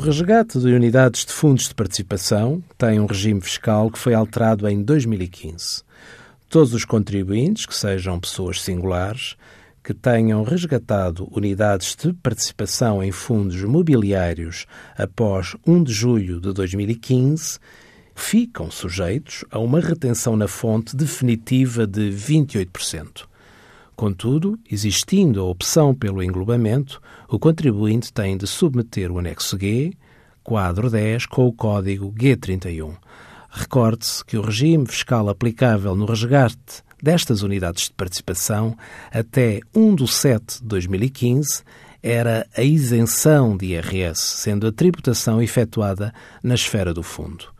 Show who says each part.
Speaker 1: resgate de unidades de fundos de participação tem um regime fiscal que foi alterado em 2015. Todos os contribuintes, que sejam pessoas singulares, que tenham resgatado unidades de participação em fundos mobiliários após 1 de julho de 2015 ficam sujeitos a uma retenção na fonte definitiva de 28%. Contudo, existindo a opção pelo englobamento, o contribuinte tem de submeter o anexo G, quadro 10, com o código G31. Recorde-se que o regime fiscal aplicável no resgate destas unidades de participação até 1 de 7 de 2015 era a isenção de IRS, sendo a tributação efetuada na esfera do fundo.